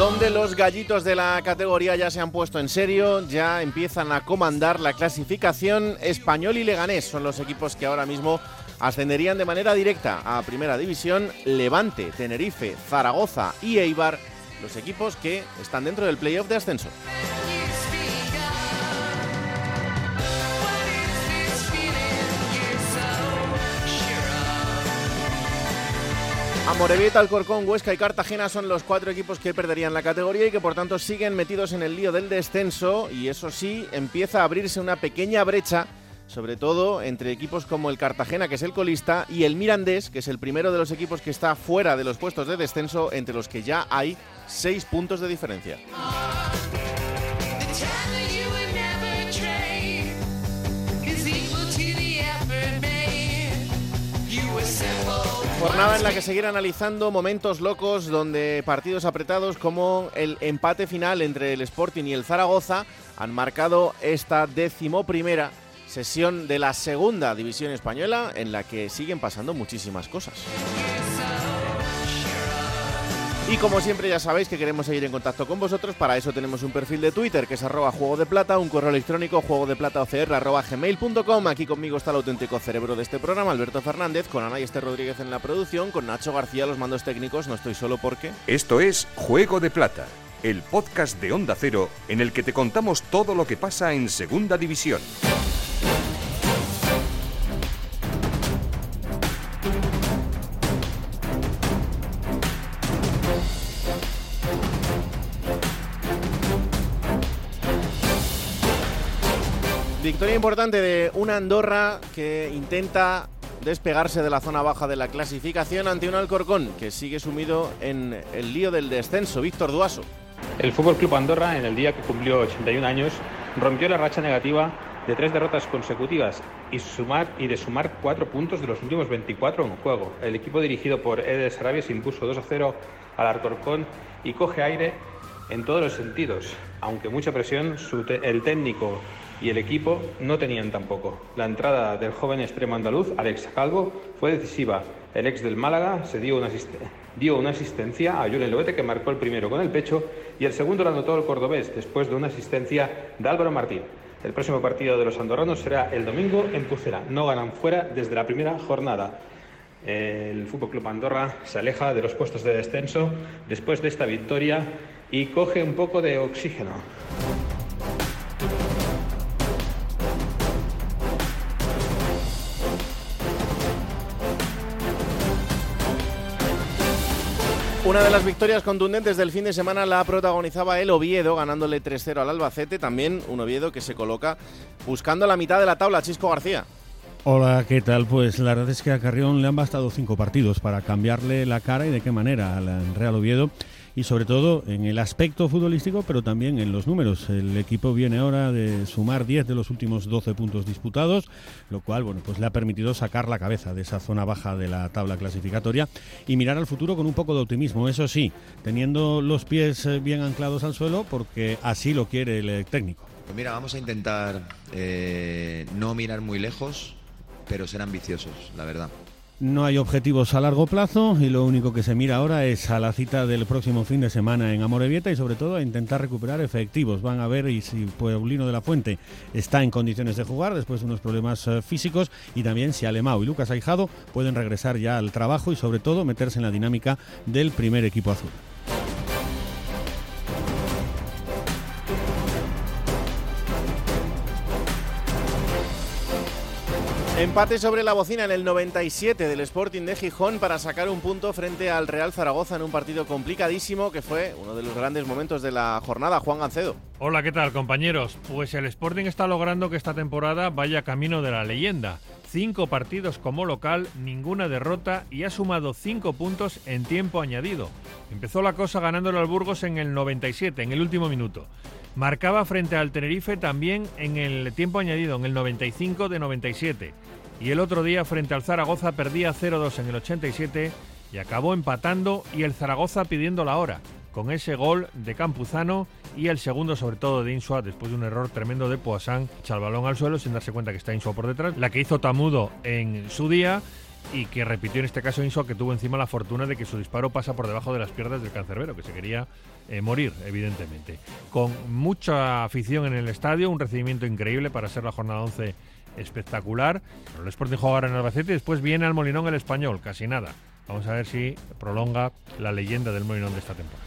Donde los gallitos de la categoría ya se han puesto en serio, ya empiezan a comandar la clasificación. Español y Leganés son los equipos que ahora mismo ascenderían de manera directa a Primera División. Levante, Tenerife, Zaragoza y Eibar, los equipos que están dentro del playoff de ascenso. Amorebieta, Alcorcón, Huesca y Cartagena son los cuatro equipos que perderían la categoría y que por tanto siguen metidos en el lío del descenso y eso sí, empieza a abrirse una pequeña brecha, sobre todo entre equipos como el Cartagena, que es el colista, y el Mirandés, que es el primero de los equipos que está fuera de los puestos de descenso, entre los que ya hay seis puntos de diferencia. Jornada en la que seguir analizando momentos locos donde partidos apretados como el empate final entre el Sporting y el Zaragoza han marcado esta decimoprimera sesión de la segunda división española en la que siguen pasando muchísimas cosas. Y como siempre ya sabéis que queremos seguir en contacto con vosotros, para eso tenemos un perfil de Twitter que es arroba juego de plata, un correo electrónico juego de plata gmail.com. Aquí conmigo está el auténtico cerebro de este programa, Alberto Fernández, con Ana y Esther Rodríguez en la producción, con Nacho García los mandos técnicos, no estoy solo porque... Esto es Juego de Plata, el podcast de Onda Cero en el que te contamos todo lo que pasa en Segunda División. Victoria importante de una Andorra que intenta despegarse de la zona baja de la clasificación ante un Alcorcón que sigue sumido en el lío del descenso. Víctor Duaso. El Fútbol Club Andorra, en el día que cumplió 81 años, rompió la racha negativa de tres derrotas consecutivas y, sumar, y de sumar cuatro puntos de los últimos 24 en juego. El equipo dirigido por Eder Sarabia se impuso 2 a 0 al Alcorcón y coge aire en todos los sentidos, aunque mucha presión su el técnico y el equipo no tenían tampoco. La entrada del joven extremo andaluz, Alex Calvo, fue decisiva. El ex del Málaga se dio una, asistencia a Julen Loete, que marcó el primero con el pecho, y el segundo lo anotó el cordobés, después de una asistencia de Álvaro Martín. El próximo partido de los andorranos será el domingo en Pucela. No ganan fuera desde la primera jornada. El Fútbol Club Andorra se aleja de los puestos de descenso después de esta victoria y coge un poco de oxígeno. Una de las victorias contundentes del fin de semana la protagonizaba el Oviedo, ganándole 3-0 al Albacete. También un Oviedo que se coloca buscando la mitad de la tabla, Chisco García. Hola, ¿qué tal? Pues la verdad es que a Carrión le han bastado cinco partidos para cambiarle la cara y de qué manera al Real Oviedo y sobre todo en el aspecto futbolístico, pero también en los números. El equipo viene ahora de sumar 10 de los últimos 12 puntos disputados, lo cual bueno, pues le ha permitido sacar la cabeza de esa zona baja de la tabla clasificatoria y mirar al futuro con un poco de optimismo. Eso sí, teniendo los pies eh, bien anclados al suelo, porque así lo quiere el eh, técnico. Pues mira, vamos a intentar eh, no mirar muy lejos, pero ser ambiciosos, la verdad. No hay objetivos a largo plazo y lo único que se mira ahora es a la cita del próximo fin de semana en Amorebieta y sobre todo a intentar recuperar efectivos. Van a ver y si Paulino de la Fuente está en condiciones de jugar después de unos problemas eh, físicos y también si Alemao y Lucas Aijado pueden regresar ya al trabajo y sobre todo meterse en la dinámica del primer equipo azul. Empate sobre la bocina en el 97 del Sporting de Gijón para sacar un punto frente al Real Zaragoza en un partido complicadísimo que fue uno de los grandes momentos de la jornada. Juan Gancedo. Hola, ¿qué tal compañeros? Pues el Sporting está logrando que esta temporada vaya camino de la leyenda. cinco partidos como local, ninguna derrota y ha sumado cinco puntos en tiempo añadido. Empezó la cosa ganándole al Burgos en el 97, en el último minuto. Marcaba frente al Tenerife también en el tiempo añadido, en el 95 de 97. Y el otro día frente al Zaragoza perdía 0-2 en el 87 y acabó empatando y el Zaragoza pidiendo la hora con ese gol de Campuzano y el segundo sobre todo de Insua después de un error tremendo de Poisson, echa al suelo sin darse cuenta que está Insua por detrás, la que hizo Tamudo en su día y que repitió en este caso Insua que tuvo encima la fortuna de que su disparo pasa por debajo de las piernas del cancerbero que se quería eh, morir evidentemente. Con mucha afición en el estadio, un recibimiento increíble para ser la jornada 11 espectacular. Pero el Sporting juega ahora en Albacete y después viene al Molinón el español, casi nada. Vamos a ver si prolonga la leyenda del Molinón de esta temporada.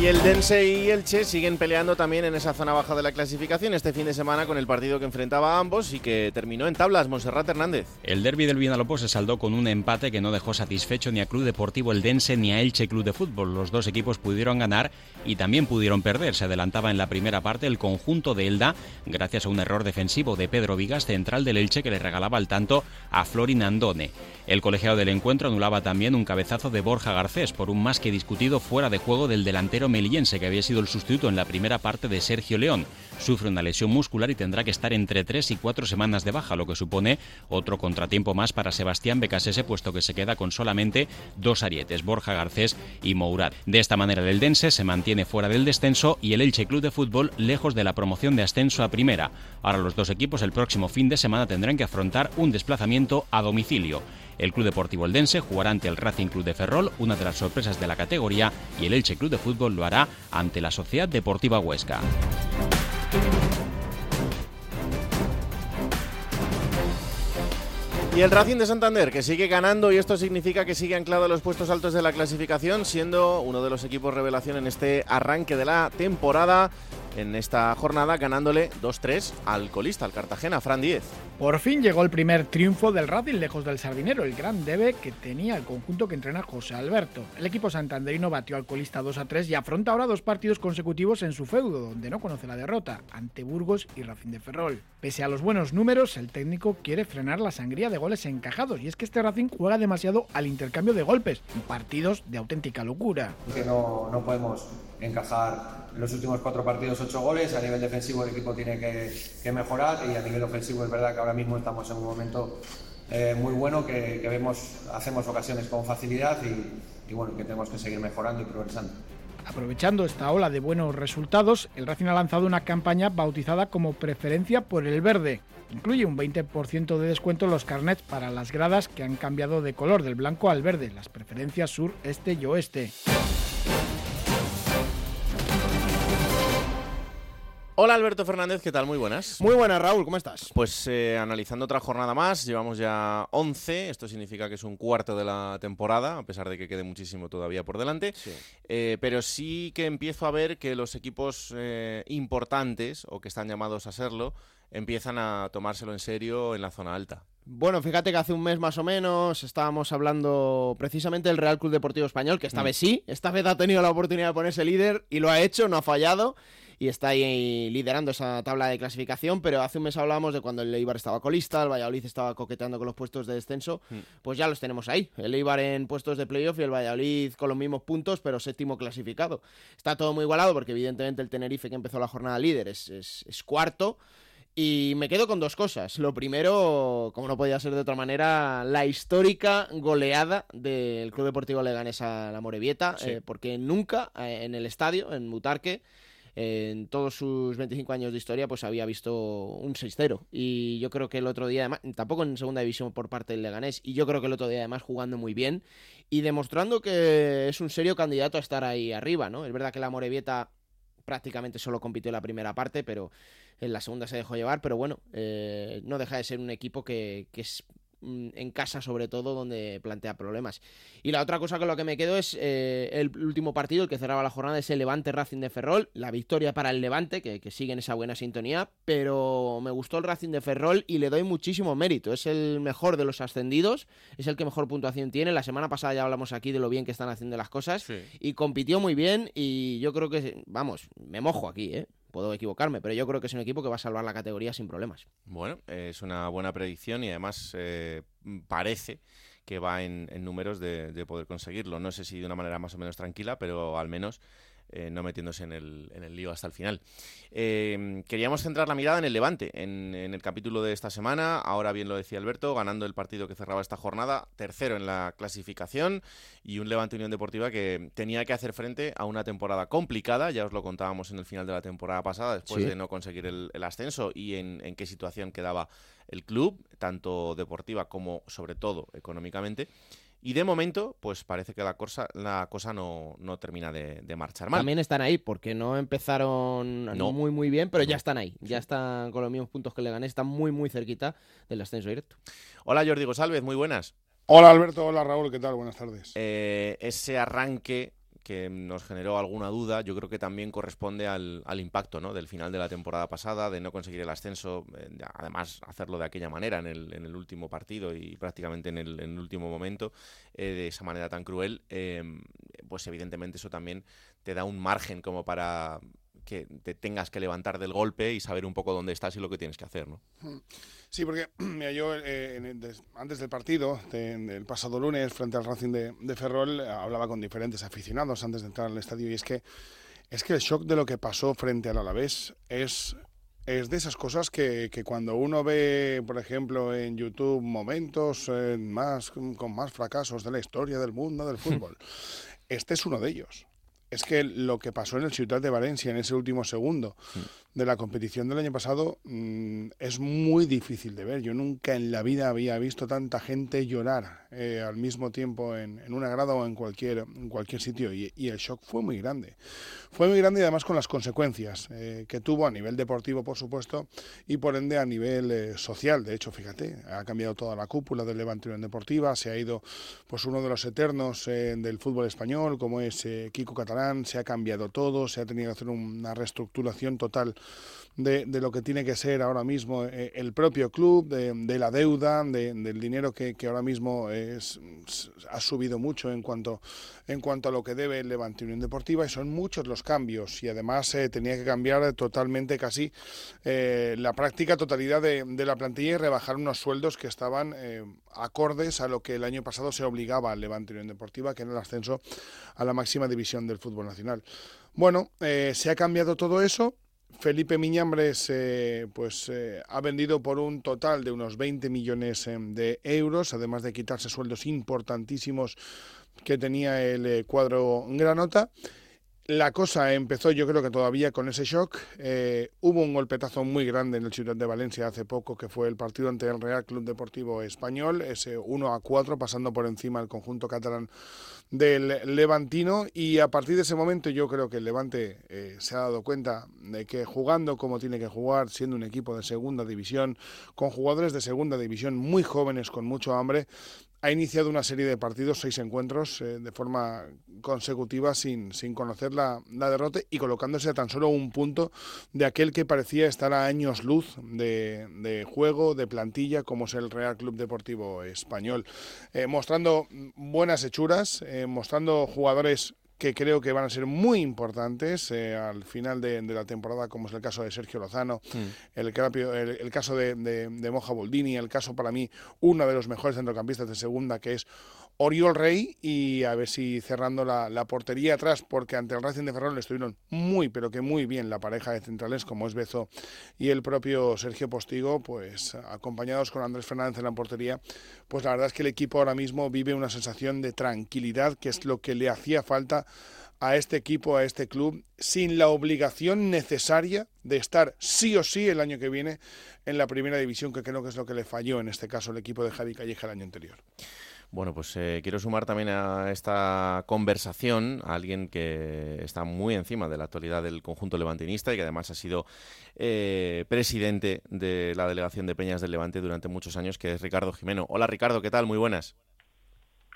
Y el Dense y Elche siguen peleando también en esa zona baja de la clasificación este fin de semana con el partido que enfrentaba a ambos y que terminó en tablas. Monserrat Hernández. El derby del Vinalopó se saldó con un empate que no dejó satisfecho ni a Club Deportivo Eldense ni a Elche Club de Fútbol. Los dos equipos pudieron ganar y también pudieron perder. Se adelantaba en la primera parte el conjunto de Elda gracias a un error defensivo de Pedro Vigas, central del Elche, que le regalaba el tanto a Florin Andone. El colegiado del encuentro anulaba también un cabezazo de Borja Garcés por un más que discutido fuera de juego del delantero melillense que había sido el sustituto en la primera parte de Sergio León. Sufre una lesión muscular y tendrá que estar entre tres y cuatro semanas de baja, lo que supone otro contratiempo más para Sebastián Becasese, puesto que se queda con solamente dos arietes, Borja Garcés y Mourad. De esta manera el Eldense se mantiene fuera del descenso y el Elche Club de Fútbol lejos de la promoción de ascenso a primera. Ahora los dos equipos el próximo fin de semana tendrán que afrontar un desplazamiento a domicilio. El Club Deportivo Eldense jugará ante el Racing Club de Ferrol, una de las sorpresas de la categoría, y el Elche Club de Fútbol lo hará ante la Sociedad Deportiva Huesca. Y el Racing de Santander, que sigue ganando y esto significa que sigue anclado en los puestos altos de la clasificación, siendo uno de los equipos revelación en este arranque de la temporada. En esta jornada ganándole 2-3 al colista, al Cartagena, Fran 10. Por fin llegó el primer triunfo del Racing lejos del Sardinero, el gran debe que tenía el conjunto que entrena José Alberto. El equipo santanderino batió al colista 2 a 3 y afronta ahora dos partidos consecutivos en su feudo, donde no conoce la derrota, ante Burgos y Racing de Ferrol. Pese a los buenos números, el técnico quiere frenar la sangría de goles encajados, y es que este Racing juega demasiado al intercambio de golpes, en partidos de auténtica locura. que no, no podemos encajar en los últimos cuatro partidos ocho goles. A nivel defensivo el equipo tiene que, mejorar y a nivel ofensivo es verdad que ahora mismo estamos en un momento eh, muy bueno que, vemos, hacemos ocasiones con facilidad y, y bueno, que tenemos que seguir mejorando y progresando. Aprovechando esta ola de buenos resultados, el Racing ha lanzado una campaña bautizada como Preferencia por el Verde. Incluye un 20% de descuento en los carnets para las gradas que han cambiado de color del blanco al verde, las preferencias sur, este y oeste. Hola Alberto Fernández, ¿qué tal? Muy buenas. Muy buenas, Raúl, ¿cómo estás? Pues eh, analizando otra jornada más, llevamos ya 11, esto significa que es un cuarto de la temporada, a pesar de que quede muchísimo todavía por delante, Eh, pero sí que empiezo a ver que los equipos eh, importantes, o que están llamados a serlo, empiezan a tomárselo en serio en la zona alta. Bueno, fíjate que hace un mes más o menos estábamos hablando precisamente del Real Club Deportivo Español, que esta Mm. vez sí, esta vez ha tenido la oportunidad de ponerse líder y lo ha hecho, no ha fallado y está ahí liderando esa tabla de clasificación, pero hace un mes hablábamos de cuando el Eibar estaba colista, el Valladolid estaba coqueteando con los puestos de descenso, Mm. pues ya los tenemos ahí, el Eibar en puestos de playoff y el Valladolid con los mismos puntos, pero séptimo clasificado. Está todo muy igualado porque evidentemente el Tenerife que empezó la jornada líder es, es- es cuarto. Y me quedo con dos cosas. Lo primero, como no podía ser de otra manera, la histórica goleada del Club Deportivo Leganés a la Morevieta, Sí. eh, porque nunca eh, en el estadio, en Mutarque, en todos sus 25 años de historia, pues había visto un 6-0. Y yo creo que el otro día, además, tampoco en segunda división por parte del Leganés, y yo creo que el otro día además jugando muy bien y demostrando que es un serio candidato a estar ahí arriba, ¿no? Es verdad que la Morevieta prácticamente solo compitió la primera parte, pero en la segunda se dejó llevar, pero bueno, eh, no deja de ser un equipo que, que es en casa sobre todo, donde plantea problemas. Y la otra cosa con lo que me quedo es eh, el último partido, el que cerraba la jornada, es el Levante Racing de Ferrol, la victoria para el Levante, que, que sigue en esa buena sintonía, pero me gustó el Racing de Ferrol y le doy muchísimo mérito. Es el mejor de los ascendidos, es el que mejor puntuación tiene. La semana pasada ya hablamos aquí de lo bien que están haciendo las cosas y compitió muy bien y yo creo que, vamos, me mojo aquí, ¿eh? Puedo equivocarme, pero yo creo que es un equipo que va a salvar la categoría sin problemas. Bueno, es una buena predicción y además eh, parece que va en, números de poder conseguirlo. No sé si de una manera más o menos tranquila, pero al menos eh, no metiéndose en el, en el lío hasta el final. Eh, queríamos centrar la mirada en el Levante, en, en el capítulo de esta semana. Ahora bien lo decía Alberto, ganando el partido que cerraba esta jornada, tercero en la clasificación y un Levante Unión Deportiva que tenía que hacer frente a una temporada complicada. Ya os lo contábamos en el final de la temporada pasada, después Sí. de no conseguir el, el ascenso y en, en qué situación quedaba el club, tanto deportiva como sobre todo económicamente. Y de momento, pues parece que la cosa, la cosa no, no termina de, de marchar mal. También están ahí, porque no empezaron No. muy muy bien, pero ya están ahí. Ya están con los mismos puntos que le gané, están muy muy cerquita del ascenso directo. Hola Jordi González, muy buenas. Hola Alberto, hola Raúl, ¿qué tal? Buenas tardes. Eh, ese arranque que nos generó alguna duda, yo creo que también corresponde al, al impacto ¿no? del final de la temporada pasada, de no conseguir el ascenso, eh, de- además hacerlo de aquella manera en el, en el último partido y prácticamente en el, en el último momento, eh, de esa manera tan cruel, eh, pues evidentemente eso también te da un margen como para que te tengas que levantar del golpe y saber un poco dónde estás y lo que tienes que hacer, ¿no? Sí, porque mira, yo eh, en des- antes del partido, de- del pasado lunes, frente al Racing de, de Ferrol, eh, hablaba con diferentes aficionados antes de entrar al estadio y es que, es que el shock de lo que pasó frente al Alavés es, es de esas cosas que, que cuando uno ve, por ejemplo, en YouTube momentos eh, más, con más fracasos de la historia del mundo del fútbol, este es uno de ellos. Es que lo que pasó en el Ciudad de Valencia en ese último segundo de la competición del año pasado mm, es muy difícil de ver. Yo nunca en la vida había visto tanta gente llorar eh, al mismo tiempo en, en una grada o en cualquier, en cualquier sitio y, y el shock fue muy grande. Fue muy grande y además con las consecuencias eh, que tuvo a nivel deportivo, por supuesto, y por ende a nivel eh, social. De hecho, fíjate, ha cambiado toda la cúpula del Levante Unión Deportiva, se ha ido pues uno de los eternos eh, del fútbol español, como es eh, Kiko Catalán, se ha cambiado todo, se ha tenido que hacer una reestructuración total de, de lo que tiene que ser ahora mismo eh, el propio club, de, la deuda, de- del dinero que, que ahora mismo es, ha subido mucho en cuanto, en cuanto a lo que debe el Levante Unión Deportiva y son muchos los cambios y además eh, tenía que cambiar totalmente casi eh, la práctica totalidad de, de la plantilla y rebajar unos sueldos que estaban eh, acordes a lo que el año pasado se obligaba al Levante Unión Deportiva, que era el ascenso a la máxima división del fútbol nacional. Bueno, eh, se ha cambiado todo eso. Felipe Miñambres eh, pues, eh, ha vendido por un total de unos 20 millones eh, de euros, además de quitarse sueldos importantísimos que tenía el eh, cuadro Granota. La cosa empezó yo creo que todavía con ese shock. Hubo un golpetazo muy grande en el Ciudad de Valencia hace poco, que fue el partido ante el Real Club Deportivo Español, ese 1 a 4, pasando por encima el conjunto catalán del Levantino. Y a partir de ese momento yo creo que el Levante eh, se ha dado cuenta de que jugando como tiene que jugar, siendo un equipo de segunda división, con jugadores de segunda división muy jóvenes, con mucho hambre, ha iniciado una serie de partidos, seis encuentros eh, de forma consecutiva sin, sin conocer la, la derrota y colocándose a tan solo un punto de aquel que parecía estar a años luz de, de juego, de plantilla, como es el Real Club Deportivo Español. Eh, mostrando buenas hechuras, eh, mostrando jugadores que creo que van a ser muy importantes eh, al final de, de la temporada, como es el caso de Sergio Lozano, el, capio- el, el caso de, de, de Moja Boldini, el caso para mí, uno de los mejores centrocampistas de segunda, que es Oriol Rey, y a ver si cerrando la, la portería atrás, porque ante el Racing de Ferrol estuvieron muy, pero que muy bien la pareja de centrales, como es Bezo y el propio Sergio Postigo, pues acompañados con Andrés Fernández en la portería, pues la verdad es que el equipo ahora mismo vive una sensación de tranquilidad, que es lo que le hacía falta a este equipo, a este club, sin la obligación necesaria de estar sí o sí el año que viene en la primera división, que creo que es lo que le falló en este caso el equipo de Javi Calleja el año anterior. Bueno, pues eh, quiero sumar también a esta conversación a alguien que está muy encima de la actualidad del conjunto levantinista y que además ha sido eh, presidente de la delegación de Peñas del Levante durante muchos años, que es Ricardo Jimeno. Hola Ricardo, ¿qué tal? Muy buenas.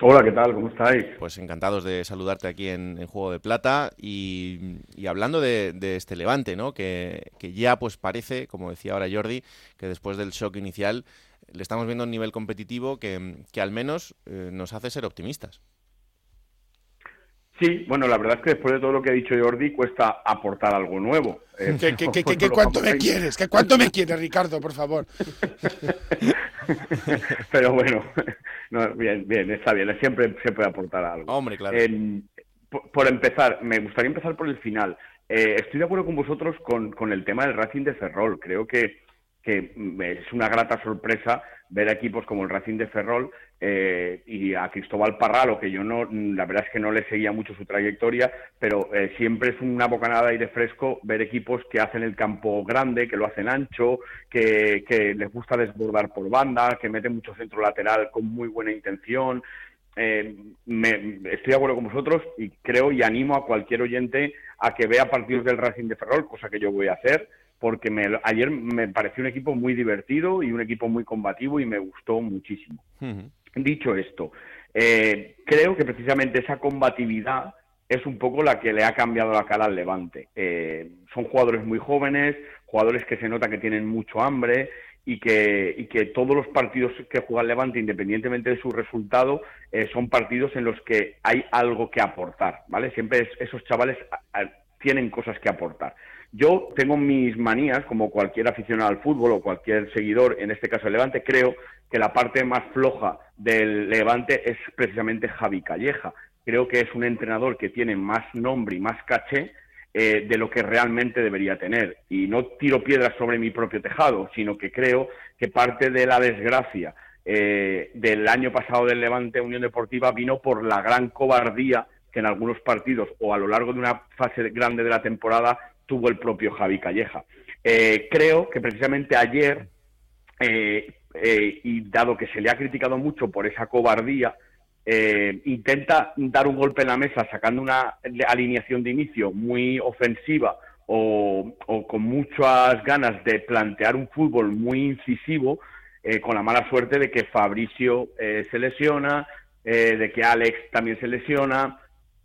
Hola, ¿qué tal? ¿Cómo estáis? Pues encantados de saludarte aquí en, en Juego de Plata y, y hablando de, de este Levante, ¿no? Que, que ya pues parece, como decía ahora Jordi, que después del shock inicial le estamos viendo un nivel competitivo que, que al menos eh, nos hace ser optimistas. Sí, bueno, la verdad es que después de todo lo que ha dicho Jordi, cuesta aportar algo nuevo. Eh, ¿Qué, qué, qué, pues qué- cuánto me a- quieres? ¿Qué cuánto me quieres, Ricardo, por favor? Pero bueno, no, bien, bien, está bien, siempre se puede aportar algo. Hombre, claro. Em, por, por empezar, me gustaría empezar por el final. Eh, estoy de acuerdo con vosotros con, con el tema del Racing de Ferrol. Creo que, que mm, es una grata sorpresa ver equipos como el Racing de Ferrol eh, y a Cristóbal Parralo, que yo no, mm, la verdad es que no le seguía mucho su trayectoria, pero eh, siempre es una bocanada de aire fresco ver equipos que hacen el campo grande, que lo hacen ancho, que, que les gusta desbordar por banda, que meten mucho centro lateral con muy buena intención. Eh, me- estoy de acuerdo con vosotros y creo y animo a cualquier oyente a que vea partidos del Racing de Ferrol, cosa que yo voy a hacer, porque me- ayer me pareció un equipo muy divertido y un equipo muy combativo y me gustó muchísimo. Dicho esto, eh, creo que precisamente esa combatividad es un poco la que le ha cambiado la cara al Levante. Eh, son jugadores muy jóvenes, jugadores que se nota que tienen mucho hambre y que, y que todos los partidos que juega el Levante, independientemente de su resultado, eh, son partidos en los que hay algo que aportar, ¿vale? Siempre es- esos chavales a- a- tienen cosas que aportar. Yo tengo mis manías, como cualquier aficionado al fútbol o cualquier seguidor, en este caso el Levante, creo que la parte más floja del Levante es precisamente Javi Calleja. Creo que es un entrenador que tiene más nombre y más caché eh, de lo que realmente debería tener. Y no tiro piedras sobre mi propio tejado, sino que creo que parte de la desgracia eh, del año pasado del Levante Unión Deportiva vino por la gran cobardía que en algunos partidos o a lo largo de una fase grande de la temporada tuvo el propio Javi Calleja. Eh, creo que precisamente ayer, eh, eh, y dado que se le ha criticado mucho por esa cobardía, intenta dar un golpe en la mesa sacando una alineación de inicio muy ofensiva o, con muchas ganas de plantear un fútbol muy incisivo, con la mala suerte de que Fabricio se lesiona, de que Alex también se lesiona.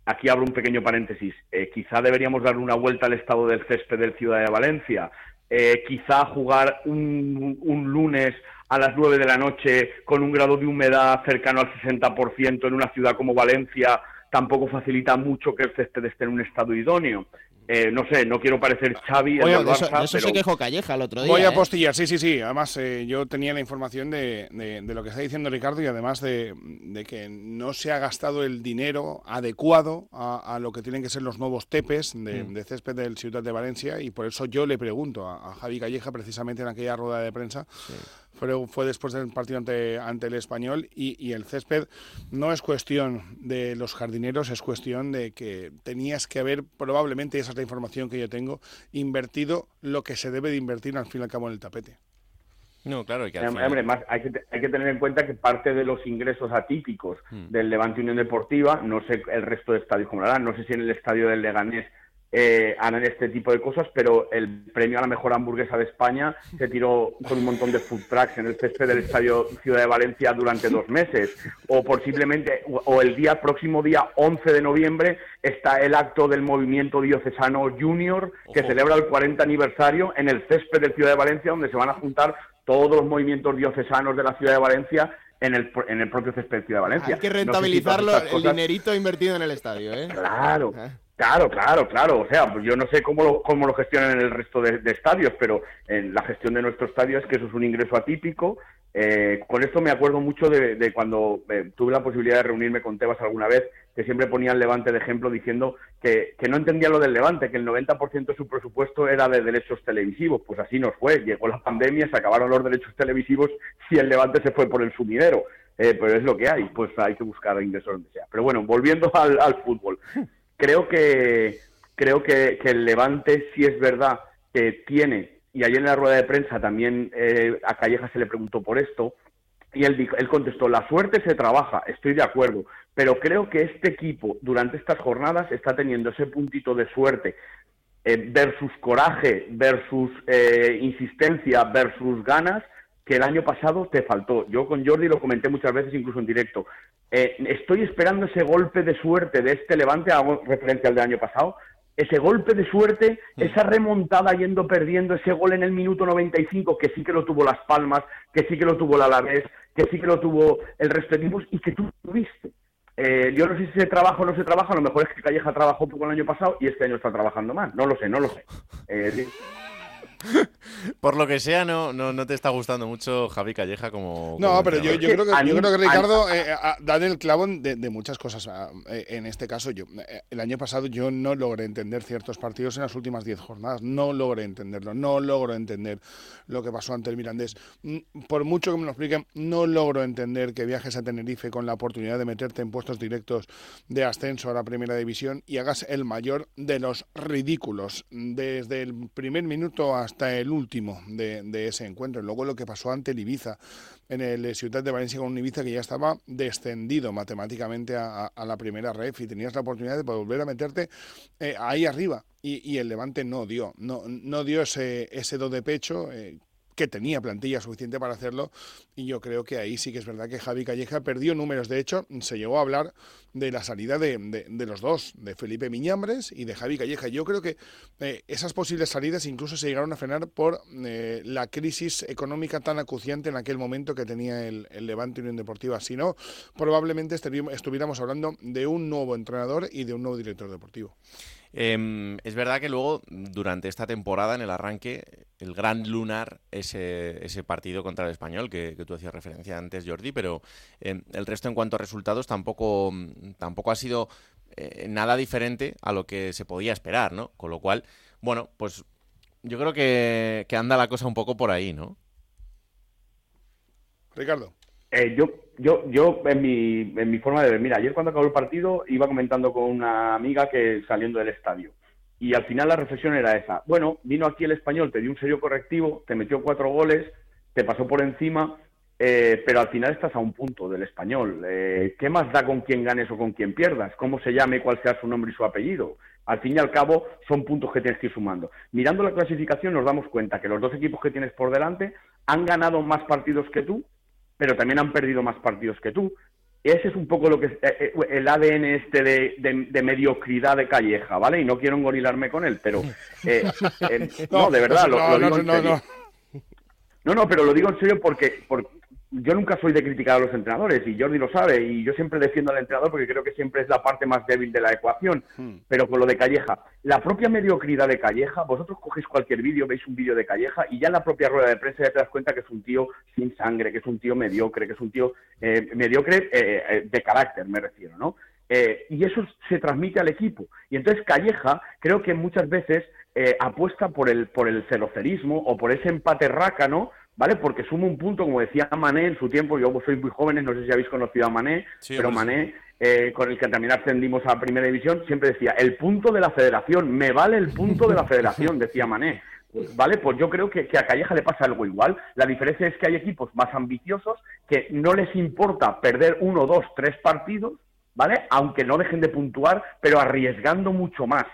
Aquí abro un pequeño paréntesis. Eh, quizá deberíamos darle una vuelta al estado del césped del Ciudad de Valencia. Eh, quizá jugar un, un lunes a las 9 de la noche con un grado de humedad cercano al 60% en una ciudad como Valencia tampoco facilita mucho que el césped esté en un estado idóneo. Eh, no sé, no quiero parecer Xavi el Oye, eso, Barça, de eso se quejó Calleja el otro día. Voy a ¿eh? postillar, sí, sí, sí. Además, eh, yo tenía la información de, de- de lo que está diciendo Ricardo y además de, de que no se ha gastado el dinero adecuado a, a lo que tienen que ser los nuevos tepes de, Mm. de césped del Ciudad de Valencia y por eso yo le pregunto a, a Javi Calleja precisamente en aquella rueda de prensa. Fue, fue después del partido ante, ante el español y, y el césped no es cuestión de los jardineros, es cuestión de que tenías que haber, probablemente, esa es la información que yo tengo, invertido lo que se debe de invertir al fin y al cabo en el tapete. No, claro, y que al final- hombre, más, hay, que, hay que tener en cuenta que parte de los ingresos atípicos Hmm. del Levante Unión Deportiva, no sé el resto de estadios cómo lo harán, no sé si en el estadio del Leganés eh, harán este tipo de cosas, pero el premio a la mejor hamburguesa de España se tiró con un montón de food trucks en el césped del estadio Ciudad de Valencia durante dos meses, o posiblemente, o el día próximo día 11 de noviembre está el acto del movimiento diocesano Junior que celebra el 40 aniversario en el césped del Ciudad de Valencia, donde se van a juntar todos los movimientos diocesanos de la Ciudad de Valencia en el, en el propio césped de Ciudad de Valencia. Hay que No sé si todas rentabilizarlo, el dinerito invertido en el estadio, ¿eh? Claro, claro, claro, claro. O sea, yo no sé cómo lo, cómo lo gestionan en el resto de, estadios, pero en la gestión de nuestro estadio es que eso es un ingreso atípico. Eh, con esto me acuerdo mucho de, de cuando eh, tuve la posibilidad de reunirme con Tebas alguna vez, que siempre ponía el Levante de ejemplo diciendo que, no entendía lo del Levante, que el 90% de su presupuesto era de derechos televisivos. Pues así nos fue. Llegó la pandemia, se acabaron los derechos televisivos y el Levante se fue por el sumidero. Eh, pero es lo que hay, pues hay que buscar ingresos donde sea. Pero bueno, volviendo al fútbol, creo que creo que, el Levante sí es verdad que tiene, y ayer en la rueda de prensa también eh, a Calleja se le preguntó por esto, Y él, dijo, él contestó, la suerte se trabaja, estoy de acuerdo, pero creo que este equipo durante estas jornadas está teniendo ese puntito de suerte eh, versus coraje, versus eh, insistencia, versus ganas que el año pasado te faltó. Yo con Jordi lo comenté muchas veces, incluso en directo. Eh, estoy esperando ese golpe de suerte de este Levante, hago referencia al del año pasado, ese golpe de suerte, esa remontada yendo perdiendo, ese gol en el minuto 95, que sí que lo tuvo Las Palmas, que sí que lo tuvo el Alavés, que sí que lo tuvo el resto de equipos y que tú tuviste. Eh, yo no sé si se trabaja o no se trabaja, a lo mejor es que Calleja trabajó poco el año pasado y este año está trabajando más. No lo sé, no lo sé. Eh. Por lo que sea, no, no, no te está gustando mucho Javi Calleja como. No, como pero yo, creo que, A yo creo que a- Ricardo eh, a- da el clavo de, de muchas cosas. Ah, eh, En este caso, yo eh, el año pasado yo no logré entender ciertos partidos en las últimas 10 jornadas. No logré entenderlo. No logro entender lo que pasó ante el Mirandés. Mm, Por mucho que me lo expliquen, no logro entender que viajes a Tenerife con la oportunidad de meterte en puestos directos de ascenso a la primera división y hagas el mayor de los ridículos desde el primer minuto hasta el último de, ese encuentro. Luego lo que pasó ante Ibiza en el eh, Ciudad de Valencia con un Ibiza que ya estaba descendido matemáticamente a, a- la primera ref y tenías la oportunidad de volver a meterte eh, ahí arriba. Y, el Levante no dio, no, no dio ese, ese do de pecho. eh, que tenía plantilla suficiente para hacerlo y yo creo que ahí sí que es verdad que Javi Calleja perdió números. De hecho, se llegó a hablar de la salida de, de- los dos, de Felipe Miñambres y de Javi Calleja. Yo creo que eh, esas posibles salidas incluso se llegaron a frenar por eh, la crisis económica tan acuciante en aquel momento que tenía el, el Levante Unión Deportiva. Si no, probablemente estuviéramos hablando de un nuevo entrenador y de un nuevo director deportivo. Em, es verdad que luego, durante esta temporada, en el arranque, el gran lunar, ese, partido contra el español que, que tú hacías referencia antes, Jordi, pero em, el resto en cuanto a resultados tampoco, tampoco ha sido eh, nada diferente a lo que se podía esperar, ¿no? Con lo cual, bueno, pues yo creo que anda la cosa un poco por ahí, ¿no? Ricardo. Eh, yo, yo, yo en mi, en mi forma de ver, mira, ayer cuando acabó el partido iba comentando con una amiga que saliendo del estadio. Y al final la reflexión era esa. Bueno, vino aquí el español, te dio un serio correctivo, te metió cuatro goles, te pasó por encima, eh, pero al final estás a un punto del español. Eh, ¿Qué más da con quién ganes o con quién pierdas? ¿Cómo se llame, cuál sea su nombre y su apellido? Al fin y al cabo, son puntos que tienes que ir sumando. Mirando la clasificación, nos damos cuenta que los dos equipos que tienes por delante han ganado más partidos que tú, pero también han perdido más partidos que tú. Ese es un poco lo que eh, eh, el ADN este de, de- de mediocridad de Calleja, ¿vale? Y no quiero engorilarme con él, pero eh, eh, no, de verdad, lo, no, lo no, digo en no, serio. no. No, no, pero lo digo en serio porque, porque yo nunca soy de criticar a los entrenadores y Jordi lo sabe y yo siempre defiendo al entrenador porque creo que siempre es la parte más débil de la ecuación. Pero con lo de Calleja, la propia mediocridad de Calleja, vosotros cogéis cualquier vídeo, veis un vídeo de Calleja y ya en la propia rueda de prensa ya te das cuenta que es un tío sin sangre, que es un tío mediocre, que es un tío eh, mediocre eh, eh, de carácter, me refiero, ¿no? Eh, y eso se transmite al equipo. Y entonces Calleja creo que muchas veces eh, apuesta por el, por el cerocerismo o por ese empate rácano, ¿vale? Porque suma un punto, como decía Mané en su tiempo, yo soy muy jóvenes, no sé si habéis conocido a Mané, Sí, pero Mané, eh, con el que también ascendimos a Primera División, siempre decía, el punto de la federación, me vale el punto de la federación, decía Mané. Pues, Vale, pues yo creo que, que a Calleja le pasa algo igual. La diferencia es que hay equipos más ambiciosos que no les importa perder uno, dos, tres partidos, ¿vale? Aunque no dejen de puntuar, pero arriesgando mucho más,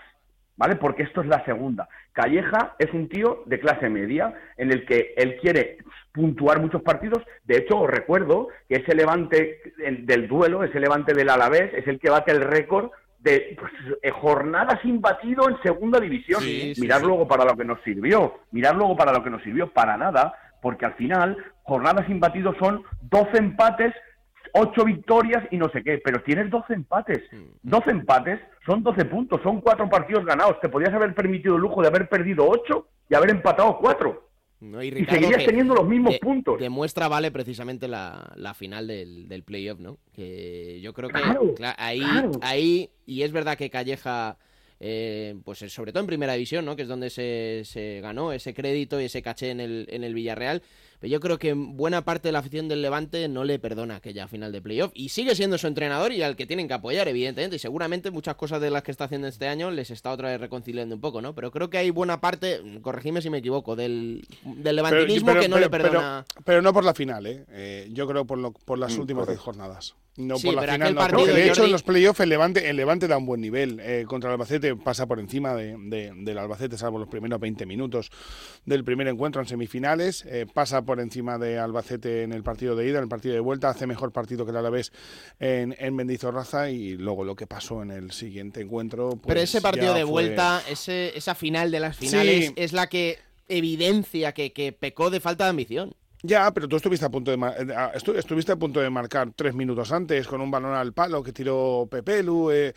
¿vale? Porque esto es la segunda. Calleja es un tío de clase media en el que él quiere puntuar muchos partidos. De hecho, os recuerdo que ese levante el- del duelo, ese levante del Alavés, es el que bate el récord de pues, eh, jornadas sin batido en segunda división. Sí, Mirad sí. luego para lo que nos sirvió. Mirad luego para lo que nos sirvió. Para nada, porque al final, jornadas sin batido son 12 empates, 8 victorias y no sé qué. Pero tienes 12 empates. 12 empates son 12 puntos, son 4 partidos ganados. Te podías haber permitido el lujo de haber perdido 8 y haber empatado 4. ¿no? Y, seguirías teniendo los mismos de- puntos. Demuestra, vale, precisamente la, la final del, del playoff, ¿no? Que yo creo que Claro, cla- ahí, claro. ahí, y es verdad que Calleja, eh, pues sobre todo en primera división, ¿no? Que es donde se, se ganó ese crédito y ese caché en el, en el Villarreal. Pero yo creo que buena parte de la afición del Levante no le perdona aquella final de playoff. Y sigue siendo su entrenador y al que tienen que apoyar, evidentemente. Y seguramente muchas cosas de las que está haciendo este año les está otra vez reconciliando un poco, ¿no? Pero creo que hay buena parte, corregime si me equivoco, del, del levantinismo Pero- que no pero- le perdona. Pero, pero no por la final, ¿eh? Eh, yo creo por, lo- por las Mm, últimas. 10 jornadas. No Sí, por la pero final, no, porque partido, de hecho Jordi- en los playoffs el Levante, el Levante da un buen nivel. Eh, contra el Albacete pasa por encima de- de- del Albacete, salvo los primeros 20 minutos del primer encuentro en semifinales. Eh, pasa por encima de Albacete en el partido de ida, en el partido de vuelta. Hace mejor partido que el Alavés en, en Mendizorroza y luego lo que pasó en el siguiente encuentro. Pero pues, ese partido de fue- vuelta, ese, esa final de las finales, Sí. es la que evidencia que, que pecó de falta de ambición. Ya, pero tú estuviste a punto de eh, ah, estu- estuviste a punto de marcar tres minutos antes con un balón al palo que tiró Pepelu. eh,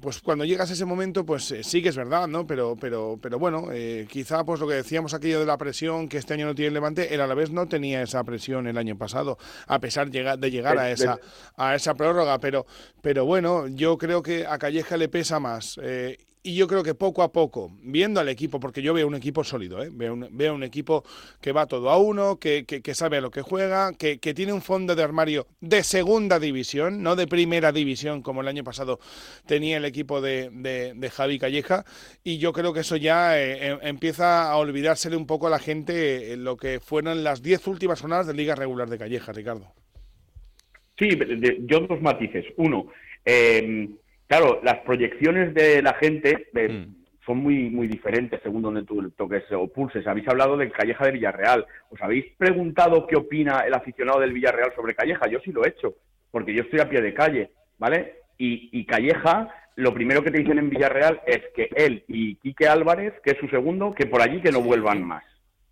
pues cuando llegas a ese momento, pues eh, sí que es verdad, ¿no? Pero, pero, pero bueno, eh, quizá pues lo que decíamos aquello de la presión que este año no tiene el Levante, el Alavés no tenía esa presión el año pasado, a pesar de llegar a esa a esa prórroga. Pero, pero bueno, yo creo que a Calleja le pesa más. Eh, y yo creo que poco a poco, viendo al equipo, porque yo veo un equipo sólido, ¿eh? veo, un, equipo que va todo a uno, que, sabe a lo que juega, que, tiene un fondo de armario de segunda división, no de primera división como el año pasado tenía el equipo de, Javi Calleja. Y yo creo que eso ya eh, em- empieza a olvidársele un poco a la gente eh, lo que fueron las 10 últimas jornadas de Liga Regular de Calleja, Ricardo. Sí, yo dos matices. Uno, eh, claro, las proyecciones de la gente eh, son muy muy diferentes según donde tú toques o pulses. Habéis hablado del Calleja de Villarreal. ¿Os habéis preguntado qué opina el aficionado del Villarreal sobre Calleja? Yo sí lo he hecho, porque yo estoy a pie de calle, ¿vale? Y, y Calleja, lo primero que te dicen en Villarreal es que él y Quique Álvarez, que es su segundo, que por allí que no vuelvan más,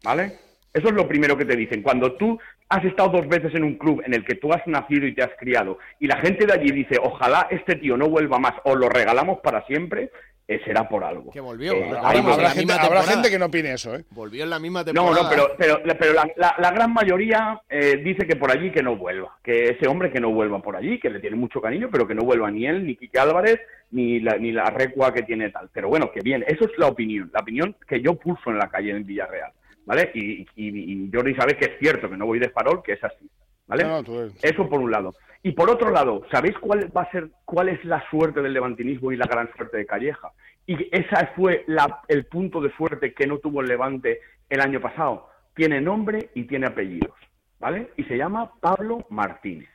¿vale? Eso es lo primero que te dicen. Cuando tú has estado dos veces en un club en el que tú has nacido y te has criado, y la gente de allí dice, ojalá este tío no vuelva más o lo regalamos para siempre, eh, será por algo. Que volvió. Eh, ahí Habrá, gente, habrá que no opine eso, ¿eh? Volvió en la misma No, temporada. no, pero, pero, pero la, la- la gran mayoría eh, dice que por allí que no vuelva, que ese hombre que no vuelva por allí, que le tiene mucho cariño, pero que no vuelva ni él, ni Quique Álvarez, ni la, ni la recua que tiene tal. Pero bueno, que bien, eso es la opinión, la opinión que yo pulso en la calle en Villarreal, ¿vale? Y, y, y Jordi sabe que es cierto, que no voy de farol, que es así, ¿vale? No, no, Eso por un lado. Y por otro lado, ¿sabéis cuál va a ser, cuál es la suerte del levantinismo y la gran suerte de Calleja? Y esa fue la- el punto de suerte que no tuvo el Levante el año pasado. Tiene nombre y tiene apellidos, ¿vale? Y se llama Pablo Martínez,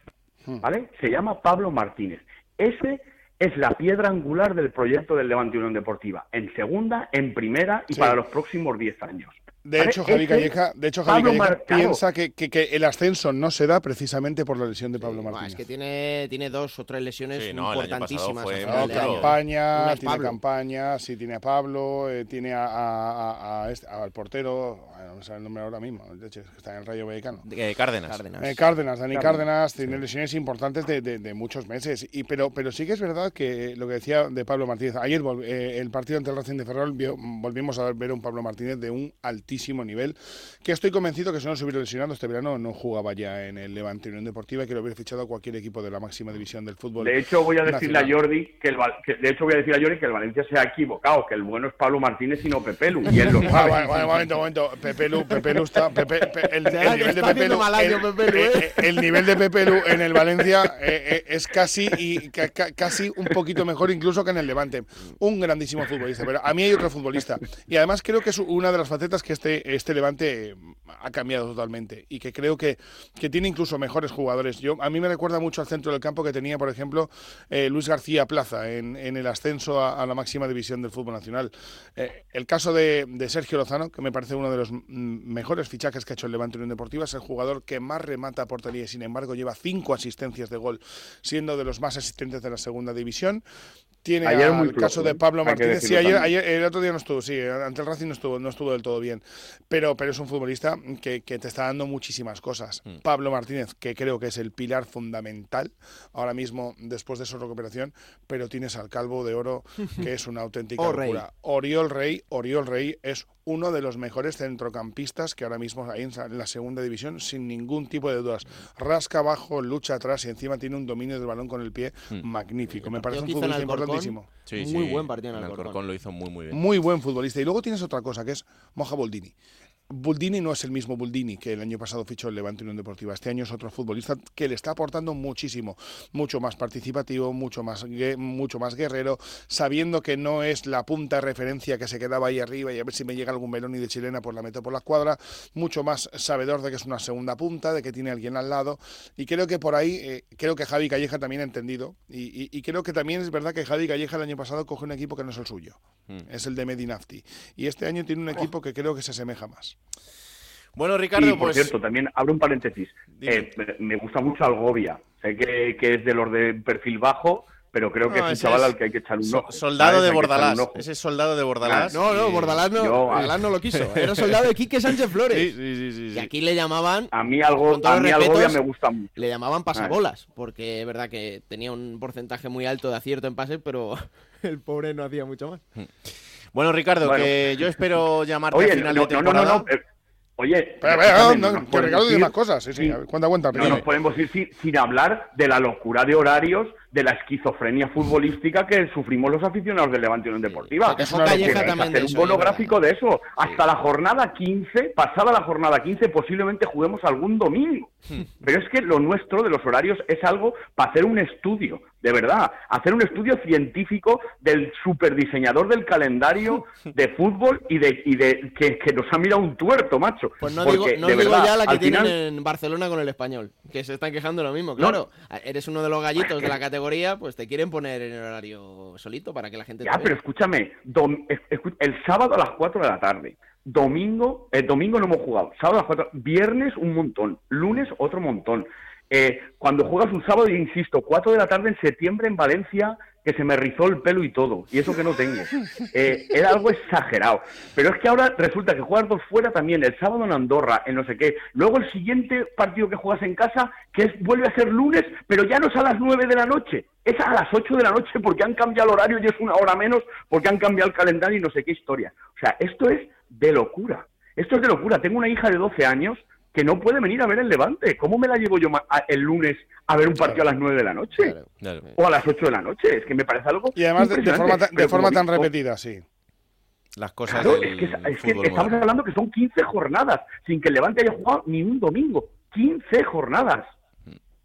¿vale? Se llama Pablo Martínez. Ese es la piedra angular del proyecto del Levante Unión Deportiva, en segunda, en primera y Sí. para los próximos 10 años. De hecho, Javi Calleja, de hecho, Javi Calleja piensa que, que- que el ascenso no se da precisamente por la lesión de Pablo Martínez. es que tiene, tiene dos o tres lesiones Sí, no, el año pasado importantísimas. fue a muy final No, año. campaña, tiene Pablo. campaña, sí, tiene a Pablo, eh, tiene a, a- a- a este- al portero, no me sale el nombre ahora mismo, de hecho, es que está en el Rayo Vallecano. Eh, Cárdenas. Cárdenas. Eh, Cárdenas, Dani Cárdenas, Cárdenas, tiene lesiones importantes de, de- de muchos meses. Y, pero, pero sí que es verdad que lo que decía de Pablo Martínez, ayer eh, el partido ante el Racing de Ferrol vio- volvimos a ver un Pablo Martínez de un altísimo nivel, que estoy convencido que si no se hubiera lesionado este verano no jugaba ya en el Levante Unión Deportiva y que lo hubiera fichado a cualquier equipo de la máxima división del fútbol. De hecho, voy a decirle a. Jordi que el que- de hecho voy a decir a Jordi que el Valencia se ha equivocado, que el bueno es Pablo Martínez y no Pepelu, y él lo Ah, sabe. vale, vale, un momento, un momento. Pepe Lu, Pepe Lu está. Pepe, Pe- el, el Será que nivel de está Pepe haciendo Lu, mal año el, Pepe ¿eh? eh, el nivel de Pepe Lu en el Valencia eh, eh, es casi y ca- ca- casi un poquito mejor incluso que en el Levante. Un grandísimo futbolista. Pero a mí hay otro futbolista. Y además creo que es una de las facetas que este, este Levante eh, ha cambiado totalmente. Y que creo que, que tiene incluso mejores jugadores. Yo, a mí me recuerda mucho al centro del campo que tenía, por ejemplo, eh, Luis García Plaza en, el ascenso a, a la máxima división del fútbol nacional. Eh, el caso de, de Sergio Lozano, que me parece uno de los mm, mejores fichajes que ha hecho el Levante Unión Deportiva, es el jugador que más remata a portería y sin embargo lleva cinco asistencias de gol, siendo de los más asistentes de la segunda división. Tiene Ayer muy el caso de Pablo hay que Martínez. Sí, ayer, ayer- el otro día no estuvo, sí, ante el Racing no estuvo, no estuvo del todo bien. Pero, pero es un futbolista que, que te está dando muchísimas cosas. Mm. Pablo Martínez, que creo que es el pilar fundamental ahora mismo después de su recuperación, pero tienes al Calvo de Oro, que es una auténtica Oh, Rey. locura. Oriol Rey, Oriol Rey es uno de los mejores centrocampistas que ahora mismo hay en la segunda división, sin ningún tipo de dudas. Rasca abajo, lucha atrás y encima tiene un dominio del balón con el pie magnífico. Me parece un futbolista importantísimo. Sí, Muy sí, buen partido en en Alcorcón. Alcorcón lo hizo muy, muy bien. Muy buen futbolista. Y luego tienes otra cosa, que es Moja Boldini. Buldini no es el mismo Buldini que el año pasado fichó el Levante Unión Deportiva. Este año es otro futbolista que le está aportando muchísimo, mucho más participativo, mucho más, mucho más guerrero, sabiendo que no es la punta de referencia que se quedaba ahí arriba y a ver si me llega algún melón y de chilena pues la meto por la cuadra, mucho más sabedor de que es una segunda punta, de que tiene alguien al lado y creo que por ahí, eh, creo que Javi Calleja también ha entendido y, y- y creo que también es verdad que Javi Calleja el año pasado coge un equipo que no es el suyo, es el de Medinafti y este año tiene un equipo que creo que se asemeja más. Bueno, Ricardo, y por pues cierto, también abro un paréntesis. Eh, me- gusta mucho Algovia. Sé que, que es de los de perfil bajo, pero creo que No, es un chaval es al que hay que echar un ojo. soldado ¿sabes? de Bordalás. Ese es soldado de Bordalás. No, no, Y- Bordalás no, Yo- Bordalás no lo quiso. Era soldado de Quique Sánchez Flores. Sí, sí, sí, sí, Y aquí le llamaban. A mí, algo, a mí me gusta mucho. Le llamaban pasabolas, porque es verdad que tenía un porcentaje muy alto de acierto en pases, pero el pobre no hacía mucho más. Bueno, Ricardo, Bueno. que yo espero llamarte Oye, a final no, de no, no, temporada. no, no, eh, Oye, espera, escúchame, no, que Ricardo dice más cosas. Sí, sí, cuenta, cuenta. No nos podemos ir sin, sin hablar de la locura de horarios, de la esquizofrenia futbolística que sufrimos los aficionados del Levante Unión Deportiva. Se quejó Que Calleja que también de hacer eso, un monográfico de eso. Hasta la jornada 15, pasada la jornada 15, posiblemente juguemos algún domingo. Hmm. Pero es que lo nuestro de los horarios es algo para hacer un estudio, de verdad, hacer un estudio científico del superdiseñador del calendario de fútbol y de, y de que, que nos ha mirado un tuerto, macho. Pues no Porque, digo, no de digo verdad, ya la que tienen final- en Barcelona con el español, que se están quejando lo mismo. Claro, eres uno de los gallitos de la categoría, pues te quieren poner en el horario solito para que la gente te Ya, pero escúchame, dom- el sábado a las 4 de la tarde, domingo, el domingo no hemos jugado, sábado a las 4, viernes un montón, lunes otro montón. Eh, cuando juegas un sábado, insisto, 4 de la tarde en septiembre en Valencia, que se me rizó el pelo y todo, y eso que no tengo. Eh, era algo exagerado. Pero es que ahora resulta que juegas dos fuera también, el sábado en Andorra, en no sé qué. Luego el siguiente partido que juegas en casa, que es, vuelve a ser lunes, pero ya no es a las 9 de la noche, es a las 8 de la noche porque han cambiado el horario y es una hora menos porque han cambiado el calendario y no sé qué historia. O sea, esto es de locura. Esto es de locura. Tengo una hija de 12 años que no puede venir a ver el Levante. ¿Cómo me la llevo yo el lunes a ver un partido a las 9 de la noche? O a las 8 de la noche. Es que me parece algo Y además de, de forma, tan- de forma tan digo, repetida, sí. Las cosas Claro, del es que, es que estamos moderno. hablando que son 15 jornadas sin que el Levante haya jugado ni un domingo. 15 jornadas.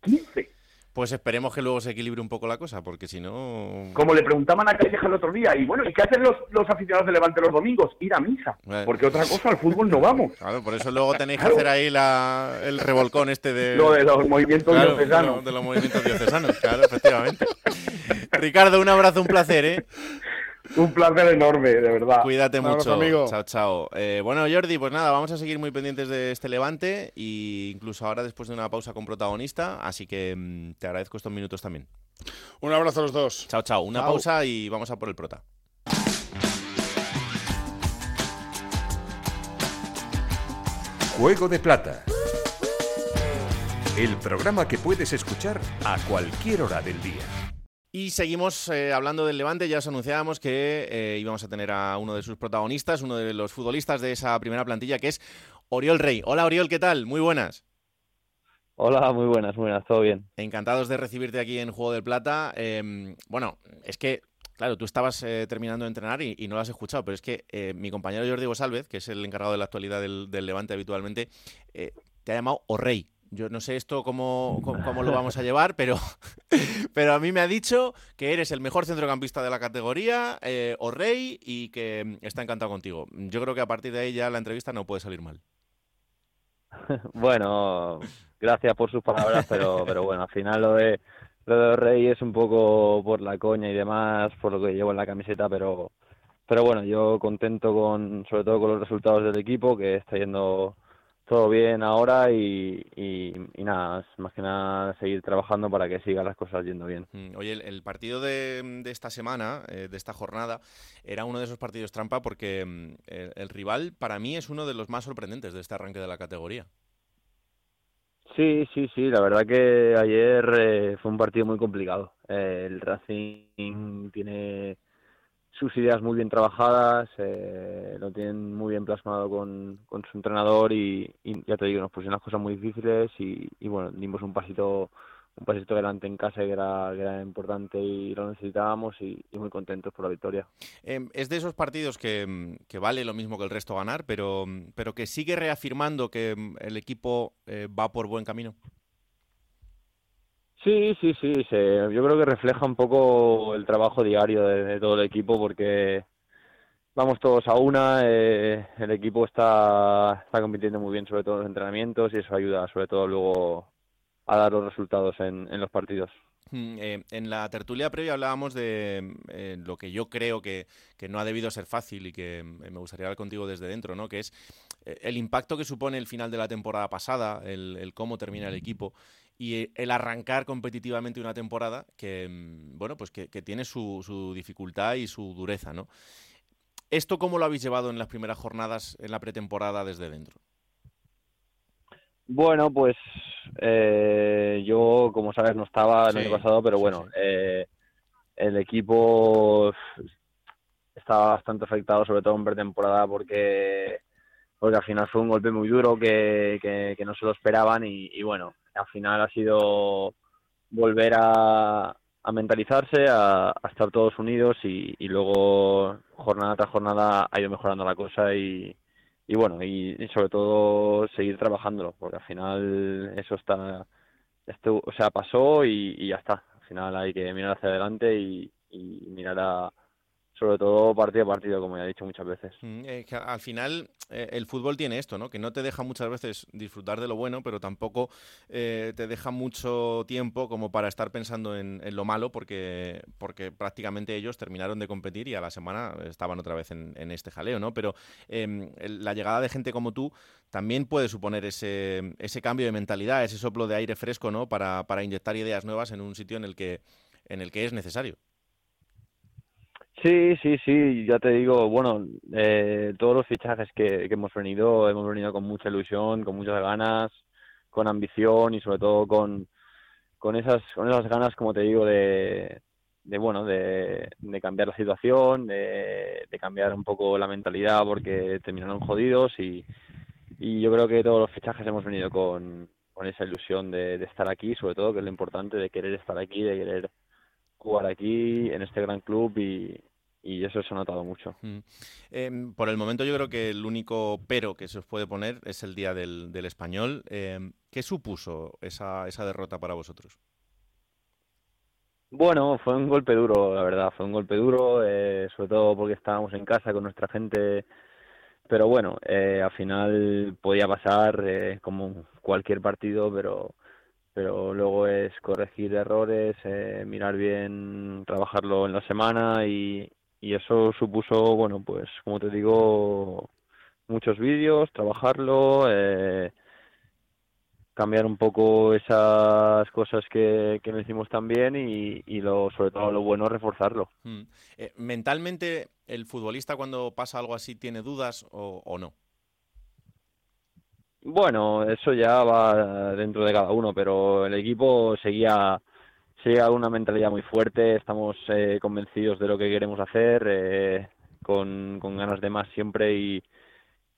15. Pues esperemos que luego se equilibre un poco la cosa, porque si no... Como le preguntaban a Calleja el otro día, y bueno, ¿y qué hacen los, los aficionados de Levante los domingos? Ir a misa. Eh. Porque otra cosa, al fútbol no vamos. Claro, por eso luego tenéis que hacer ahí la, el revolcón este de... Lo de los movimientos Claro, diocesanos. De, lo- de los movimientos diocesanos, claro, efectivamente. Ricardo, un abrazo, un placer, ¿eh? Un placer enorme, de verdad. Cuídate Un abrazo, mucho. amigo. Chao, chao. Eh, bueno, Jordi, pues nada, vamos a seguir muy pendientes de este levante y incluso ahora después de una pausa con protagonista, así que mm, te agradezco estos minutos también. Un abrazo a los dos. Chao, chao. Una Chao. pausa y vamos a por el prota. Juego de Plata. El programa que puedes escuchar a cualquier hora del día. Y seguimos eh, hablando del Levante. Ya os anunciábamos que eh, íbamos a tener a uno de sus protagonistas, uno de los futbolistas de esa primera plantilla, que es Oriol Rey. Hola, Oriol, ¿qué tal? Muy buenas. Hola, muy buenas, muy buenas, todo bien. Encantados de recibirte aquí en Juego del Plata. Eh, bueno, es que, claro, tú estabas eh, terminando de entrenar y, y no lo has escuchado, pero es que mi compañero Jordi González, que es el encargado de la actualidad del, del Levante habitualmente, te ha llamado O Rey. Yo no sé esto cómo, cómo, lo vamos a llevar, pero, pero a mí me ha dicho que eres el mejor centrocampista de la categoría, eh, O Rey, y que mm, está encantado contigo. Yo creo que a partir de ahí ya la entrevista no puede salir mal. Bueno, gracias por sus palabras, pero, pero bueno, al final lo de lo de Rey es un poco por la coña y demás, por lo que llevo en la camiseta, pero pero bueno, yo contento con sobre todo con los resultados del equipo, que está yendo todo bien ahora y, y, y nada, es más que nada seguir trabajando para que sigan las cosas yendo bien. Mm, Oye, el, el partido de, de esta semana, eh, de esta jornada, era uno de esos partidos trampa porque mm, el, el rival para mí es uno de los más sorprendentes de este arranque de la categoría. Sí, sí, sí, la verdad que ayer eh, fue un partido muy complicado. Eh, el Racing tiene sus ideas muy bien trabajadas, eh, lo tienen muy bien plasmado con, con su entrenador y, ya te digo, nos pusieron las cosas muy difíciles y, bueno, dimos un pasito un pasito adelante en casa que era, que era importante y lo necesitábamos y, muy contentos por la victoria. Eh, es de esos partidos que, mm, que vale lo mismo que el resto ganar, pero, pero que sigue reafirmando que el equipo eh, va por buen camino. Sí, sí, sí, se- yo creo que refleja un poco el trabajo diario de, todo el equipo porque vamos todos a una, eh, el equipo está, está compitiendo muy bien sobre todo en los entrenamientos y eso ayuda sobre todo luego a dar los resultados en, en los partidos. Mm, eh, en la tertulia previa hablábamos de eh, lo que yo creo que, que no ha debido ser fácil y que mm, me gustaría hablar contigo desde dentro, ¿no? Que es eh, el impacto que supone el final de la temporada pasada, el cómo termina el equipo y el arrancar competitivamente una temporada que, mm, bueno, pues que, que tiene su, su dificultad y su dureza, ¿no? ¿Esto cómo lo habéis llevado en las primeras jornadas en la pretemporada desde dentro? Bueno, pues eh, yo, como sabes, no estaba el Sí, año pasado, pero bueno, eh, el equipo estaba bastante afectado, sobre todo en pretemporada, porque, porque al final fue un golpe muy duro que, que, que no se lo esperaban y, y bueno, al final ha sido volver a, a mentalizarse, a, a estar todos unidos y, y luego jornada tras jornada ha ido mejorando la cosa y, y bueno, y, y sobre todo seguir trabajándolo, porque al final eso está, esto, o sea, pasó y, ya está. Al final hay que mirar hacia adelante y mirar a, sobre todo partido a partido, como ya he dicho muchas veces. Mm, eh, al final eh, el fútbol tiene esto, ¿no? Que no te deja muchas veces disfrutar de lo bueno, pero tampoco eh, te deja mucho tiempo como para estar pensando en, en lo malo, porque, porque prácticamente ellos terminaron de competir y a la semana estaban otra vez en, en este jaleo, ¿no? Pero el- la llegada de gente como tú también puede suponer ese, ese cambio de mentalidad, ese soplo de aire fresco, ¿no? Para, para inyectar ideas nuevas en un sitio en el que, en el que es necesario. Sí, sí, sí, ya te digo, bueno, eh, todos los fichajes que, que hemos venido, hemos venido con mucha ilusión, con muchas ganas, con ambición y sobre todo con, con esas, con esas ganas, como te digo, de, de bueno, de, cambiar la situación, de, de cambiar un poco la mentalidad porque terminaron jodidos y, y yo creo que todos los fichajes hemos venido con, con esa ilusión de, de estar aquí, sobre todo, que es lo importante, de querer estar aquí, de querer jugar aquí, en este gran club y, y eso se ha notado mucho. Mm. Em, por el momento yo creo que el único pero que se os puede poner es el día del, del español. Em, ¿Qué supuso esa, esa derrota para vosotros? Bueno, fue un golpe duro, la verdad, fue un golpe duro, eh, sobre todo porque estábamos en casa con nuestra gente, pero bueno, eh, al final podía pasar eh, como cualquier partido, pero pero luego es corregir errores, eh, mirar bien, trabajarlo en la semana y, eso supuso, bueno, pues como te digo, muchos vídeos, trabajarlo, eh, cambiar un poco esas cosas que, que no hicimos tan bien y, lo, sobre todo lo bueno, reforzarlo. Mm. Eh, ¿Mentalmente el futbolista cuando pasa algo así tiene dudas o no? Bueno, eso ya va dentro de cada uno, pero el equipo seguía, seguía con una mentalidad muy fuerte, estamos eh, convencidos de lo que queremos hacer, eh, con, con ganas de más siempre y,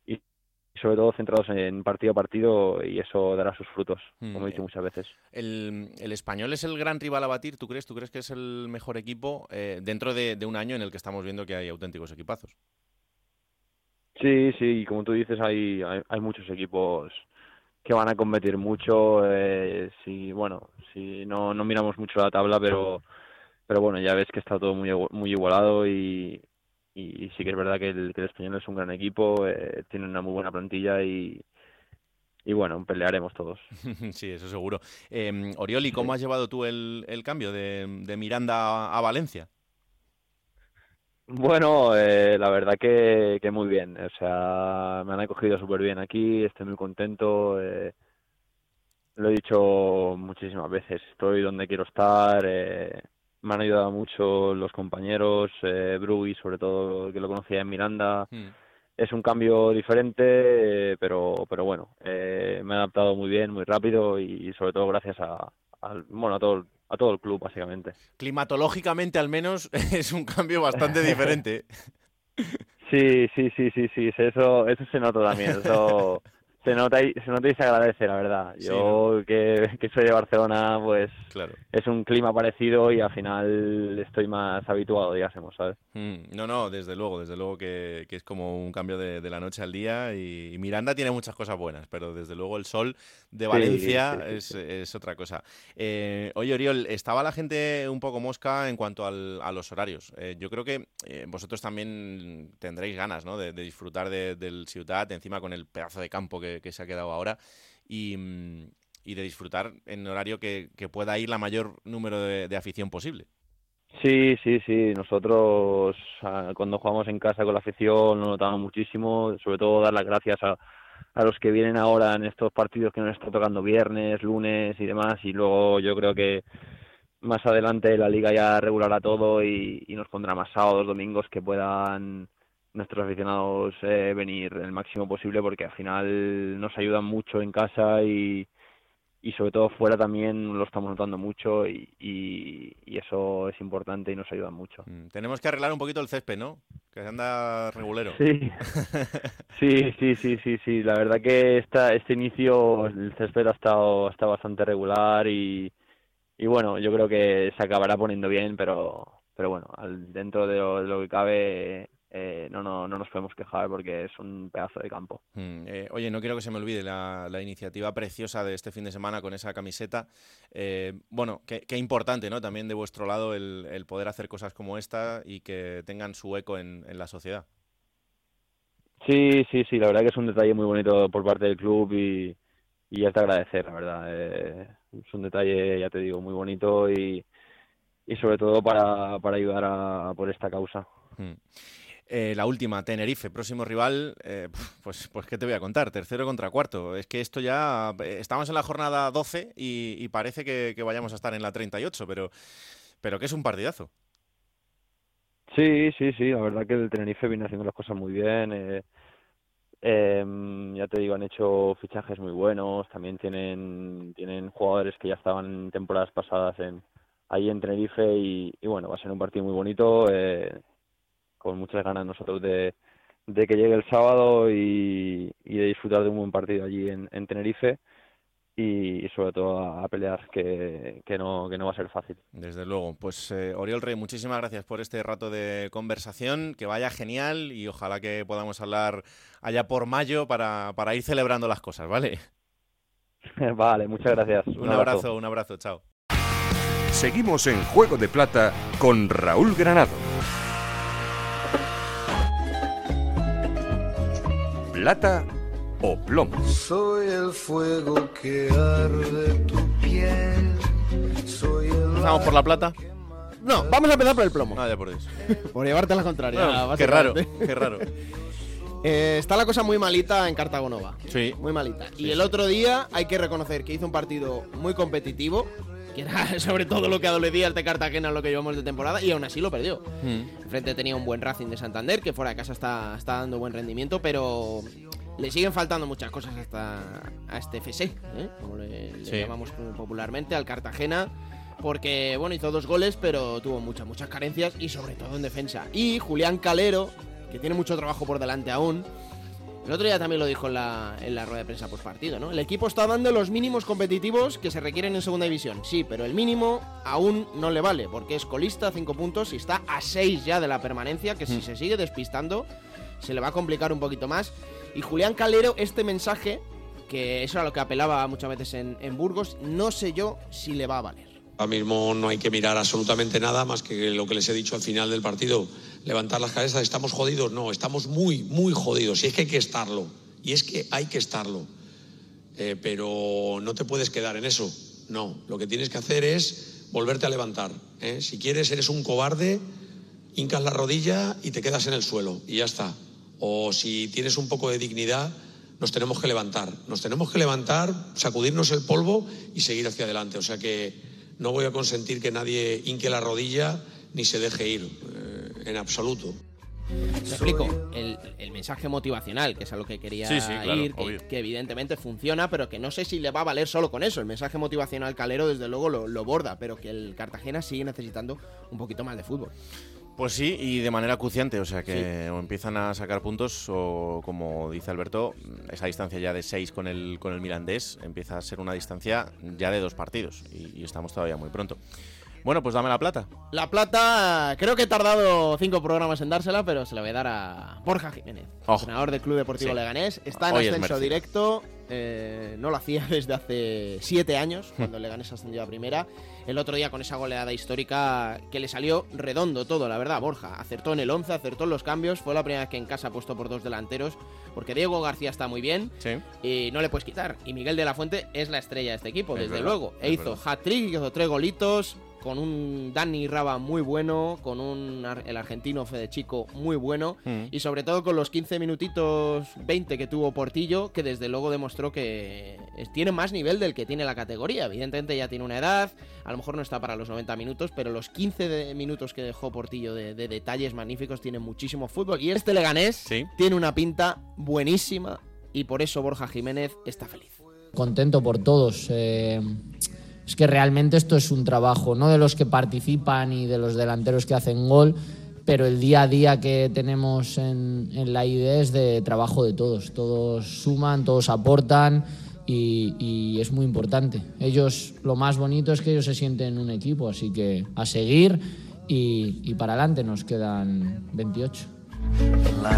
y sobre todo centrados en partido a partido y eso dará sus frutos, Mm, como he dicho muchas veces. El, el español es el gran rival a batir, ¿tú crees? ¿Tú crees que es el mejor equipo eh, dentro de, de un año en el que estamos viendo que hay auténticos equipazos? Sí, sí, y como tú dices, hay, hay, hay muchos equipos que van a competir mucho. Eh, si, bueno, si no, no miramos mucho la tabla, pero, pero bueno, ya ves que está todo muy, muy igualado y, y sí que es verdad que el, que el español es un gran equipo, eh, tiene una muy buena plantilla y, y bueno, pelearemos todos. sí, eso seguro. Eh, Orioli, ¿cómo has llevado tú el, el cambio de, de Miranda a Valencia? Bueno, eh, la verdad que, que muy bien. O sea, me han acogido súper bien aquí, estoy muy contento. eh, lo he dicho muchísimas veces, estoy donde quiero estar. eh, me han ayudado mucho los compañeros, eh, Brugui sobre todo, que lo conocía en Miranda. Es un cambio diferente, eh, pero, pero bueno, eh, me he adaptado muy bien, muy rápido y sobre todo gracias a, al- bueno, a todo, a todo el club, básicamente. Climatológicamente al menos es un cambio bastante diferente. Sí, sí, sí, sí, sí, eso, eso se nota también, eso se nota y se nota y se agradece, la verdad. Yo que, que soy de Barcelona, pues Claro. es un clima parecido y al final estoy más habituado, digásemos, ¿sabes? Mm, no, no, desde luego, desde luego que, que es como un cambio de, de la noche al día y, y Miranda tiene muchas cosas buenas, pero desde luego el sol de Valencia sí, sí, es, es otra cosa. Eh, oye, Oriol, estaba la gente un poco mosca en cuanto al- a los horarios. Eh, yo creo que eh, vosotros también tendréis ganas ¿no? de, de disfrutar de- del Ciutat, encima con el pedazo de campo que, que se ha quedado ahora, y, mm, y de disfrutar en horario que, que pueda ir la mayor número de, afición posible. Sí, sí, sí. Nosotros ah, cuando jugamos en casa con la afición lo notamos muchísimo. Sobre todo dar las gracias a, a los que vienen ahora en estos partidos que nos está tocando viernes, lunes y demás. Y luego yo creo que más adelante la liga ya regulará todo y, y nos pondrá más sábados, domingos que puedan nuestros aficionados eh, venir el máximo posible porque al final nos ayudan mucho en casa y, y sobre todo fuera también lo estamos notando mucho y, y- y eso es importante y nos ayuda mucho. Mm, Tenemos que arreglar un poquito el césped, ¿no? Que anda regulero. Sí. Sí, sí, sí, sí, sí. La verdad que esta, este inicio el césped ha estado, ha estado bastante regular y, y bueno, yo creo que se acabará poniendo bien, pero, pero bueno, al- dentro de lo, de lo que cabe eh, no, no, no nos podemos quejar porque es un pedazo de campo. Mm, eh, oye, no quiero que se me olvide la, la iniciativa preciosa de este fin de semana con esa camiseta. Eh, bueno, qué, qué importante, ¿no? También de vuestro lado el, el poder hacer cosas como esta y que tengan su eco en, en la sociedad. Sí, sí, sí, la verdad que es un detalle muy bonito por parte del club y, y es de agradecer, la verdad. Es un detalle, ya te digo, muy bonito y, y sobre todo para, para ayudar a, por esta causa. Mm. Eh, la última, Tenerife, próximo rival, eh, pues, pues qué te voy a contar, tercero contra cuarto. Es que esto ya, eh, estamos en la jornada 12 y, parece que, vayamos a estar en la 38, pero, pero que es un partidazo. Sí, sí, sí, la verdad que el Tenerife viene haciendo las cosas muy bien. eh, em, ya te digo, han hecho fichajes muy buenos, también tienen, tienen jugadores que ya estaban temporadas pasadas en, ahí en Tenerife y, y bueno, va a ser un partido muy bonito, eh, con muchas ganas nosotros de, de que llegue el sábado y, y de disfrutar de un buen partido allí en, en Tenerife y, sobre todo a, a pelear, que, que, no, que no va a ser fácil. Desde luego. Pues eh, Oriol Rey, muchísimas gracias por este rato de conversación, que vaya genial y ojalá que podamos hablar allá por mayo para, para ir celebrando las cosas, ¿vale? vale, muchas gracias. Un, abrazo, un abrazo, chao. Seguimos en Juego de Plata con Raúl Granado. Plata o plomo. Soy el fuego que arde tu piel. Soy el ¿Empezamos por la plata? No, vamos a empezar por el plomo. Vaya por Dios. por llevarte la contraria. Bueno, qué raro, qué raro. Eh, está la cosa muy malita en Cartagonova. Sí. Muy malita. Sí, y el sí. otro día hay que reconocer que hizo un partido muy competitivo, que era sobre todo lo que adolecía el de Cartagena en lo que llevamos de temporada, y aún así lo perdió. Mm. Enfrente tenía un buen Racing de Santander, que fuera de casa está, está dando buen rendimiento, pero le siguen faltando muchas cosas hasta a este FC, ¿eh? como le, le Sí. llamamos popularmente, al Cartagena. Porque, bueno, hizo dos goles, pero tuvo muchas, muchas carencias y sobre todo en defensa. Y Julián Calero, que tiene mucho trabajo por delante aún, el otro día también lo dijo en la, en la rueda de prensa post partido, ¿no? El equipo está dando los mínimos competitivos que se requieren en segunda división. Sí, pero el mínimo aún no le vale, porque es colista a 5 puntos y está a 6 ya de la permanencia, que si Mm. se sigue despistando se le va a complicar un poquito más. Y Julián Calero, este mensaje, que eso era lo que apelaba muchas veces en, en Burgos, no sé yo si le va a valer. Ahora mismo no hay que mirar absolutamente nada más que lo que les he dicho al final del partido. Levantar las cabezas, ¿estamos jodidos? No, estamos muy, muy jodidos. Y es que hay que estarlo. Y es que hay que estarlo. Eh, pero no te puedes quedar en eso. No, lo que tienes que hacer es volverte a levantar. ¿eh? Si quieres, eres un cobarde, hincas la rodilla y te quedas en el suelo. Y ya está. O si tienes un poco de dignidad, nos tenemos que levantar. Nos tenemos que levantar, sacudirnos el polvo y seguir hacia adelante. O sea que no voy a consentir que nadie hinque la rodilla ni se deje ir, en absoluto. Te explico. El, el mensaje motivacional, que es a lo que quería Sí, sí, claro, ir, que, evidentemente funciona, pero que no sé si le va a valer solo con eso. El mensaje motivacional calero, desde luego, lo, lo borda, pero que el Cartagena sigue necesitando un poquito más de fútbol. Pues sí, y de manera acuciante, o sea que o empiezan a sacar puntos o, como dice Alberto, esa distancia ya de 6 con el, con el Mirandés empieza a ser una distancia ya de dos partidos y, y estamos todavía muy pronto. Bueno, pues dame la plata. La plata, creo que he tardado cinco programas en dársela, pero se la voy a dar a Borja Jiménez, Oh. entrenador del Club Deportivo Sí. Leganés. Está en Hoy ascenso directo, eh, no lo hacía desde hace siete años, cuando el Leganés ascendió a primera. El otro día con esa goleada histórica que le salió redondo todo, la verdad, Borja. Acertó en el 11, acertó en los cambios, fue la primera vez que en casa ha puesto por dos delanteros, porque Diego García está muy bien Sí. y no le puedes quitar. Y Miguel de la Fuente es la estrella de este equipo, Es desde verdad, luego. E hizo hat-trick, hizo tres golitos, con un Dani Raba muy bueno, con un ar- el argentino Fede Chico muy bueno, Mm. y sobre todo con los 15 minutitos 20 que tuvo Portillo, que desde luego demostró que tiene más nivel del que tiene la categoría. Evidentemente ya tiene una edad, a lo mejor no está para los 90 minutos, pero los 15 de- minutos que dejó Portillo de, de detalles magníficos tiene muchísimo fútbol. Y este Leganés tiene una pinta buenísima, y por eso Borja Jiménez está feliz. contento por todos. eh, es que realmente esto es un trabajo, no de los que participan y de los delanteros que hacen gol, pero el día a día que tenemos en, la ID es de trabajo de todos. Todos suman, todos aportan y, es muy importante. Ellos, lo más bonito es que ellos se sienten un equipo, así que a seguir y, y para adelante nos quedan 28.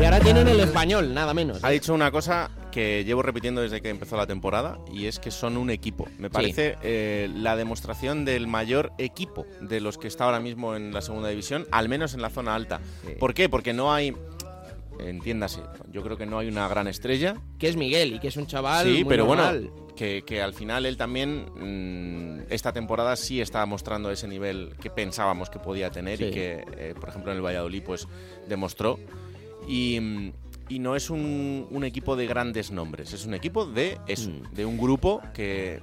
Y ahora tienen el español, nada menos. Ha dicho una cosa que llevo repitiendo desde que empezó la temporada y es que son un equipo. Me parece eh, la demostración del mayor equipo de los que está ahora mismo en la segunda división, al menos en la zona alta. ¿Por qué? Porque no hay, entiéndase, yo creo que no hay una gran estrella. Que es Miguel y que es un chaval. Sí, muy pero normal. bueno, que, que al final él también mm, esta temporada sí está mostrando ese nivel que pensábamos que podía tener Sí. y que, eh, por ejemplo, en el Valladolid pues demostró. Y, mm, y no es un, un equipo de grandes nombres, es un equipo de eso, Mm. de un grupo que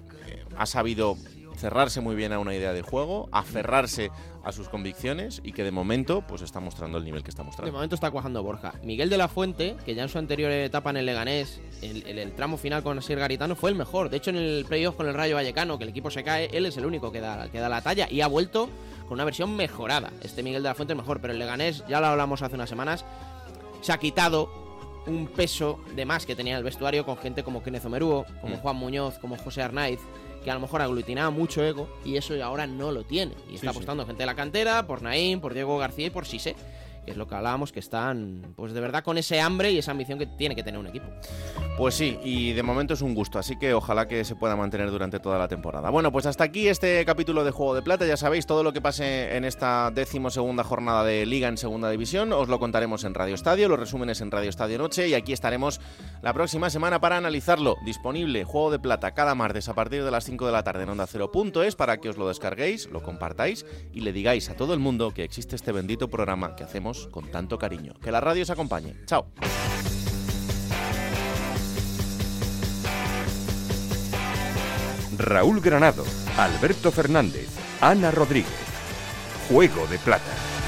ha sabido cerrarse muy bien a una idea de juego, aferrarse a sus convicciones y que de momento pues está mostrando el nivel que está De mostrando. momento está cuajando Borja. Miguel de la Fuente, que ya en su anterior etapa en el Leganés, en el, el tramo final con Asier Garitano, fue el mejor. De hecho, en el playoff con el Rayo Vallecano, que el equipo se cae, él es el único que da, que da la talla y ha vuelto con una versión mejorada. Este Miguel de la Fuente es mejor, pero el Leganés, ya lo hablamos hace unas semanas, se ha quitado un peso de más que tenía el vestuario con gente como Kenneth Omerúo, como Mm. Juan Muñoz, como José Arnaiz, que a lo mejor aglutinaba mucho ego y eso ahora no lo tiene. Y está sí. apostando gente de la cantera, por Naim, por Diego García y por Sise, es lo que hablábamos, que están pues de verdad con ese hambre y esa ambición que tiene que tener un equipo. Pues sí, y de momento es un gusto, así que ojalá que se pueda mantener durante toda la temporada. Bueno, pues hasta aquí este capítulo de Juego de Plata. Ya sabéis, todo lo que pase en esta décimo segunda jornada de Liga en Segunda División os lo contaremos en Radio Estadio, los resúmenes en Radio Estadio Noche y aquí estaremos la próxima semana para analizarlo. Disponible Juego de Plata cada martes a partir de las 5 de la tarde en Onda Cero.es para que os lo descarguéis, lo compartáis y le digáis a todo el mundo que existe este bendito programa que con tanto cariño. Que la radio os acompañe. Chao. Raúl Granado, Alberto Fernández, Ana Rodríguez. Juego de Plata.